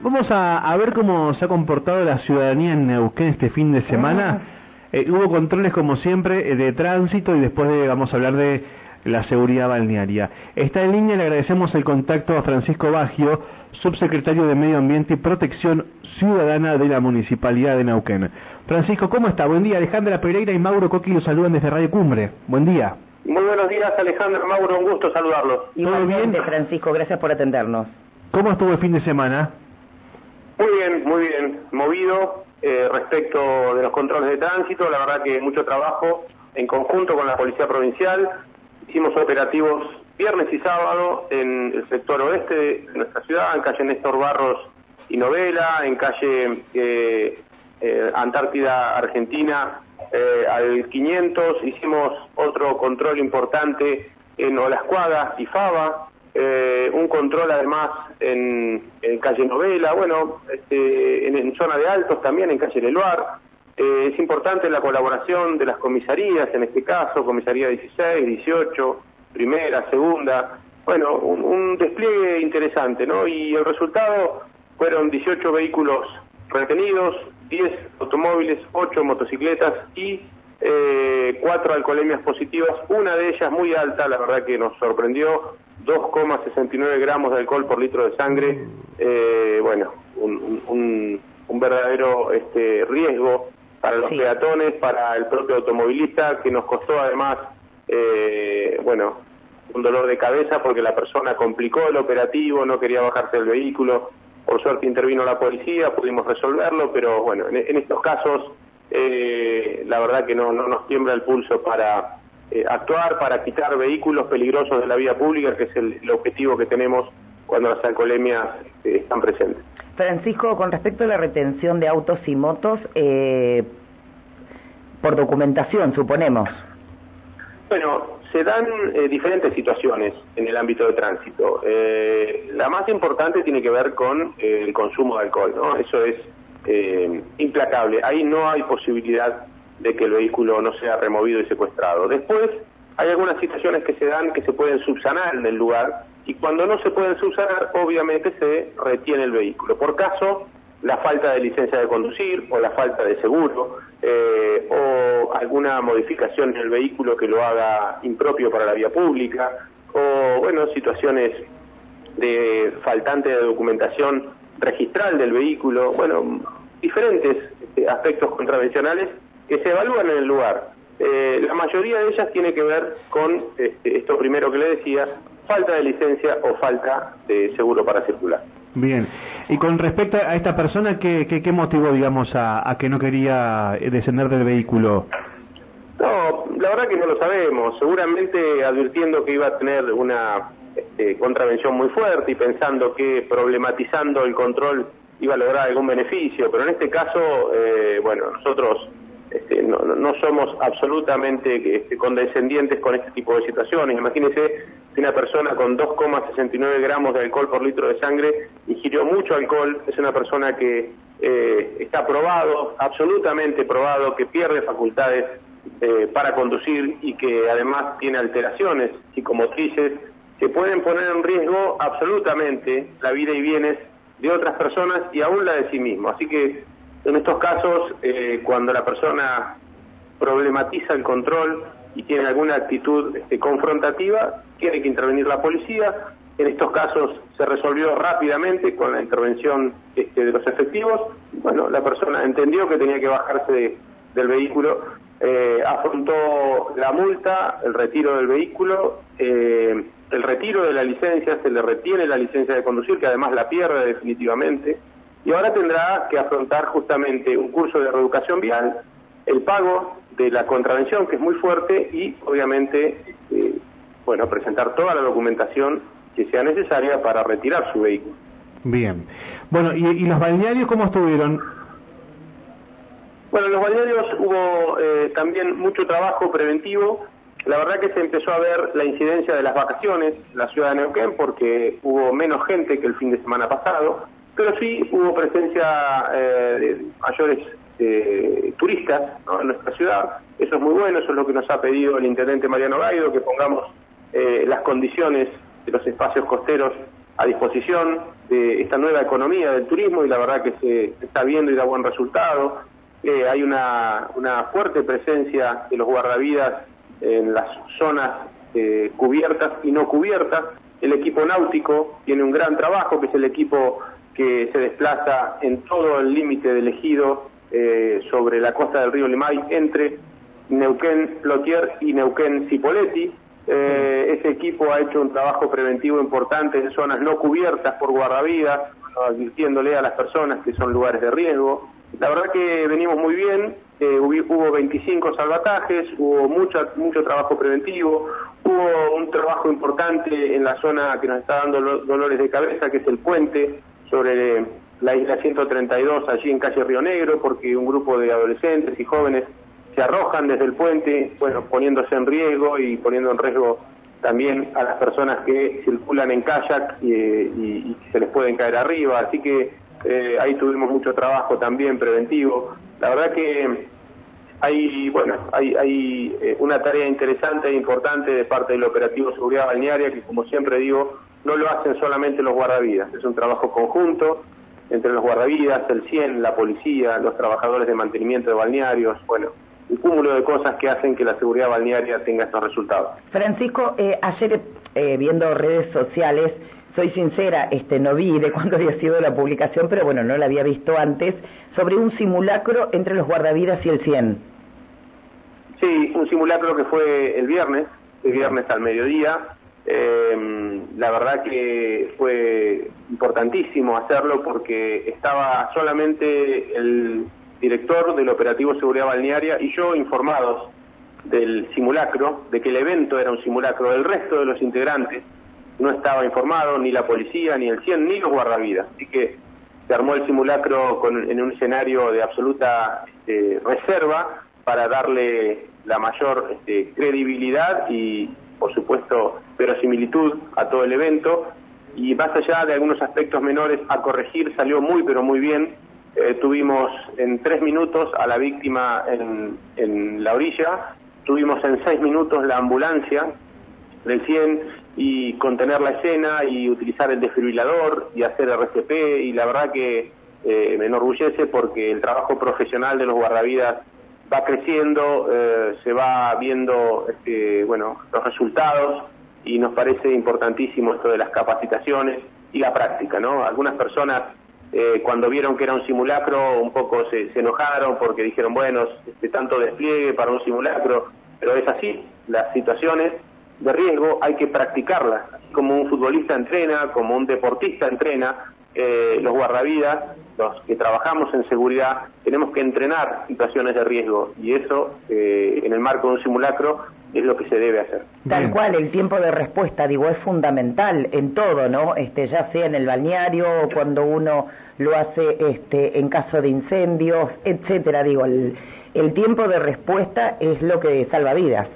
Vamos a, ver cómo se ha comportado la ciudadanía en Neuquén este fin de semana. Ah. Eh, hubo controles, como siempre, eh, de tránsito y después vamos a hablar de la seguridad balnearia. Está en línea, le agradecemos el contacto a Francisco Baggio, subsecretario de Medio Ambiente y Protección Ciudadana de la Municipalidad de Neuquén. Francisco, ¿cómo está? Buen día. Alejandra Pereira y Mauro Coqui los saludan desde Radio Cumbre. Buen día. Muy buenos días, Alejandra, Mauro, un gusto saludarlos. ¿Todo bien? Francisco, gracias por atendernos. ¿Cómo estuvo el fin de semana? Muy bien, muy bien. Movido eh, respecto de los controles de tránsito, la verdad que mucho trabajo en conjunto con la Policía Provincial. Hicimos operativos viernes y sábado en el sector oeste de nuestra ciudad, en calle Néstor Barros y Novela, en calle eh, eh, Antártida Argentina al 500. Hicimos otro control importante en Olascuaga y Fava, eh, un control además en, calle Novela, bueno, este, en, zona de Altos también, en calle Leluar. Eh, es importante la colaboración de las comisarías, en este caso, comisaría 16, 18, primera, segunda. Bueno, un, despliegue interesante, ¿no? Y el resultado fueron 18 vehículos retenidos, 10 automóviles, 8 motocicletas y eh, 4 alcoholemias positivas, una de ellas muy alta, la verdad que nos sorprendió, 2,69 gramos de alcohol por litro de sangre, eh, bueno, un, verdadero este, riesgo para los peatones, para el propio automovilista, que nos costó además, eh, bueno, un dolor de cabeza porque la persona complicó el operativo, no quería bajarse del vehículo, por suerte intervino la policía, pudimos resolverlo, pero bueno, en, estos casos eh, la verdad que no, no nos tiembla el pulso para eh, actuar para quitar vehículos peligrosos de la vía pública, que es el, objetivo que tenemos cuando las alcoholemias eh, están presentes. Francisco, con respecto a la retención de autos y motos, eh, por documentación, suponemos. Bueno, se dan diferentes situaciones en el ámbito de tránsito. la más importante tiene que ver con el consumo de alcohol, ¿no? Eso es implacable. Ahí no hay posibilidad de que el vehículo no sea removido y secuestrado. Después, hay algunas situaciones que se dan que se pueden subsanar en el lugar y cuando no se pueden subsanar, obviamente se retiene el vehículo. Por caso, la falta de licencia de conducir o la falta de seguro eh, o alguna modificación en el vehículo que lo haga impropio para la vía pública o, bueno, situaciones de faltante de documentación registral del vehículo, bueno, diferentes este, aspectos contravencionales que se evalúan en el lugar. Eh, la mayoría de ellas tiene que ver con este, esto primero que le decía, falta de licencia o falta de seguro para circular. Bien, y con respecto a esta persona, ¿qué, qué, motivó, digamos, a, que no quería descender del vehículo? No, la verdad que no lo sabemos. Seguramente advirtiendo que iba a tener una este, contravención muy fuerte y pensando que problematizando el control iba a lograr algún beneficio, pero en este caso, eh, bueno, nosotros este, no, no, somos absolutamente este, condescendientes con este tipo de situaciones. Imagínese si una persona con 2,69 gramos de alcohol por litro de sangre ingirió mucho alcohol, es una persona que eh, está probado, absolutamente probado, que pierde facultades eh, para conducir y que además tiene alteraciones psicomotrices que pueden poner en riesgo absolutamente la vida y bienes de otras personas y aún la de sí mismo. Así que en estos casos, eh, cuando la persona problematiza el control y tiene alguna actitud este, confrontativa, tiene que intervenir la policía. En estos casos se resolvió rápidamente con la intervención este, de los efectivos. Bueno, la persona entendió que tenía que bajarse del vehículo, eh, afrontó la multa, el retiro del vehículo, eh, el retiro de la licencia, se le retiene la licencia de conducir, que además la pierde definitivamente y ahora tendrá que afrontar justamente un curso de reeducación vial, el pago de la contravención, que es muy fuerte, y obviamente, eh, bueno, presentar toda la documentación que sea necesaria para retirar su vehículo. Bien. Bueno, ¿y, los balnearios cómo estuvieron? Bueno, en los balnearios hubo eh, también mucho trabajo preventivo. La verdad que se empezó a ver la incidencia de las vacaciones en la ciudad de Neuquén porque hubo menos gente que el fin de semana pasado pero sí hubo presencia eh, de mayores eh, turistas en nuestra ciudad. Eso es muy bueno, eso es lo que nos ha pedido el intendente Mariano Gaido, que pongamos eh, las condiciones de los espacios costeros a disposición de esta nueva economía del turismo y la verdad que se está viendo y da buen resultado. Hay una, una fuerte presencia de los guardavidas en las zonas cubiertas y no cubiertas. El equipo náutico tiene un gran trabajo, que es el equipo que se desplaza en todo el límite del ejido eh, sobre la costa del río Limay entre Neuquén Plotier y Neuquén Cipoletti. Eh, ese equipo ha hecho un trabajo preventivo importante en zonas no cubiertas por guardavidas, advirtiéndole a las personas que son lugares de riesgo. La verdad que venimos muy bien, eh, hubo 25 salvatajes, hubo mucho, mucho trabajo preventivo, hubo un trabajo importante en la zona que nos está dando dolores de cabeza, que es el puente sobre la isla 132, allí en calle Río Negro, porque un grupo de adolescentes y jóvenes se arrojan desde el puente, bueno, poniéndose en riesgo y poniendo en riesgo también a las personas que circulan en kayak y, se les pueden caer arriba, así que eh, ahí tuvimos mucho trabajo también preventivo. La verdad que hay, bueno, hay, hay eh, una tarea interesante e importante de parte del operativo seguridad balnearia que, como siempre digo, no lo hacen solamente los guardavidas, es un trabajo conjunto entre los guardavidas, el CIEN, la policía, los trabajadores de mantenimiento de balnearios, bueno, un cúmulo de cosas que hacen que la seguridad balnearia tenga estos resultados. Francisco, eh, ayer eh, viendo redes sociales, soy sincera, este, no vi de cuándo había sido la publicación, pero bueno, no la había visto antes, sobre un simulacro entre los guardavidas y el CIEN. Sí, un simulacro que fue el viernes, el viernes al mediodía. Eh, la verdad que fue importantísimo hacerlo porque estaba solamente el director del operativo Seguridad Balnearia y yo informados del simulacro, de que el evento era un simulacro. El resto de los integrantes no estaba informado, ni la policía, ni el CIEN, ni los guardavidas. Así que se armó el simulacro con, en un escenario de absoluta este, reserva para darle la mayor este, credibilidad y, por supuesto, verosimilitud a todo el evento. Y más allá de algunos aspectos menores a corregir, salió muy, pero muy bien eh, tuvimos en tres minutos a la víctima en, la orilla, tuvimos en seis minutos la ambulancia del 100 y contener la escena y utilizar el desfibrilador y hacer RCP y la verdad que eh, me enorgullece porque el trabajo profesional de los guardavidas va creciendo, eh, se va viendo este, bueno, los resultados y nos parece importantísimo esto de las capacitaciones y la práctica, ¿no? Algunas personas eh, cuando vieron que era un simulacro un poco se, enojaron porque dijeron, bueno, este tanto despliegue para un simulacro, pero es así, las situaciones de riesgo hay que practicarlas, así como un futbolista entrena, como un deportista entrena, eh, los guardavidas, los que trabajamos en seguridad, tenemos que entrenar situaciones de riesgo y eso eh, en el marco de un simulacro es lo que se debe hacer. Tal cual, el tiempo de respuesta, digo, es fundamental en todo, ¿no? Este, ya sea en el balneario o cuando uno lo hace este, en caso de incendios, etcétera, digo, el, el tiempo de respuesta es lo que salva vidas.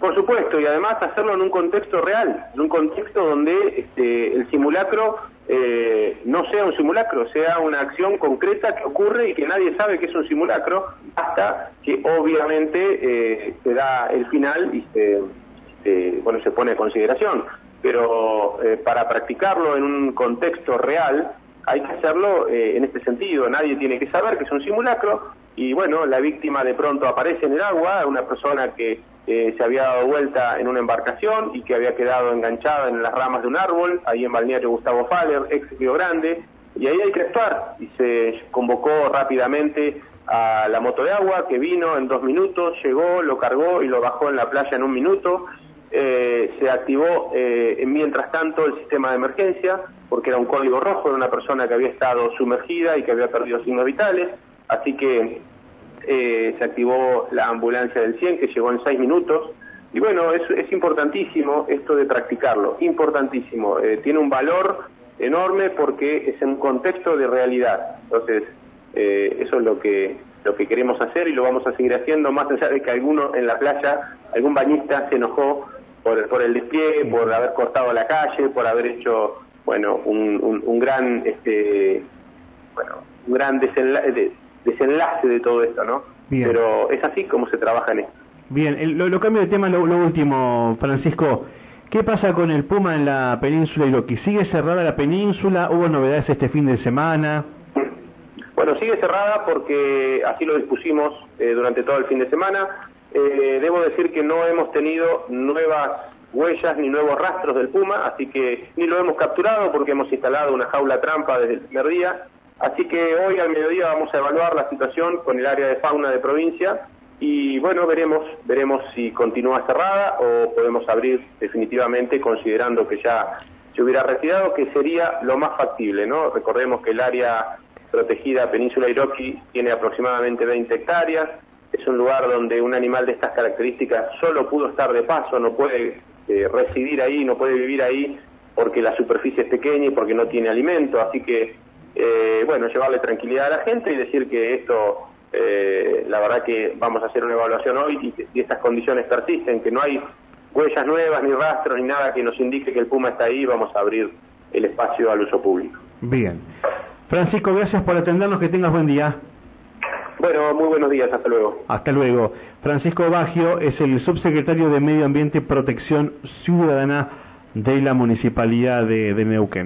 Por supuesto, y además hacerlo en un contexto real, en un contexto donde este, el simulacro eh, no sea un simulacro, sea una acción concreta que ocurre y que nadie sabe que es un simulacro hasta que obviamente eh, se da el final y se, bueno, se pone a consideración. Pero eh, para practicarlo en un contexto real hay que hacerlo en este sentido. Nadie tiene que saber que es un simulacro y bueno, la víctima de pronto aparece en el agua, una persona que eh, se había dado vuelta en una embarcación y que había quedado enganchada en las ramas de un árbol, ahí en Balneario Gustavo Faller, ex Río Grande, y ahí hay que actuar. Y se convocó rápidamente a la moto de agua que vino en dos minutos, llegó, lo cargó y lo bajó en la playa en un minuto. Eh, se activó eh, mientras tanto el sistema de emergencia, porque era un código rojo, era una persona que había estado sumergida y que había perdido signos vitales, así que eh, se activó la ambulancia del 100 que llegó en seis minutos. Y bueno, es, es importantísimo esto de practicarlo, importantísimo. Eh, tiene un valor enorme porque es en un contexto de realidad. Entonces, eh, eso es lo que, lo que queremos hacer y lo vamos a seguir haciendo, más allá de que alguno en la playa, algún bañista se enojó por, por el despliegue, por haber cortado la calle, por haber hecho, bueno, un, un, gran, este, bueno, un gran desenlace, desenlace de todo esto, ¿no? Pero es así como se trabaja en esto. Bien, lo, cambio de tema, lo, último, Francisco. ¿Qué pasa con el Puma en la península Iroqui? ¿Sigue cerrada la península? ¿Hubo novedades este fin de semana? Bueno, sigue cerrada porque así lo dispusimos eh, durante todo el fin de semana. Eh, debo decir que no hemos tenido nuevas huellas ni nuevos rastros del puma, así que ni lo hemos capturado porque hemos instalado una jaula trampa desde el primer día. Así que hoy al mediodía vamos a evaluar la situación con el área de fauna de provincia y bueno, veremos, veremos si continúa cerrada o podemos abrir definitivamente considerando que ya se hubiera retirado, que sería lo más factible, ¿no? Recordemos que el área protegida Península Iroqui tiene aproximadamente 20 hectáreas, es un lugar donde un animal de estas características solo pudo estar de paso, no puede eh, residir ahí, no puede vivir ahí porque la superficie es pequeña y porque no tiene alimento, así que, eh, bueno, llevarle tranquilidad a la gente y decir que esto, eh, la verdad que vamos a hacer una evaluación hoy y, y estas condiciones persisten, que no hay huellas nuevas, ni rastros, ni nada que nos indique que el puma está ahí, vamos a abrir el espacio al uso público. Bien. Francisco, gracias por atendernos, que tengas buen día. Bueno, muy buenos días, hasta luego. Hasta luego. Francisco Bagio es el subsecretario de Medio Ambiente y Protección Ciudadana de la Municipalidad de, de Neuquén.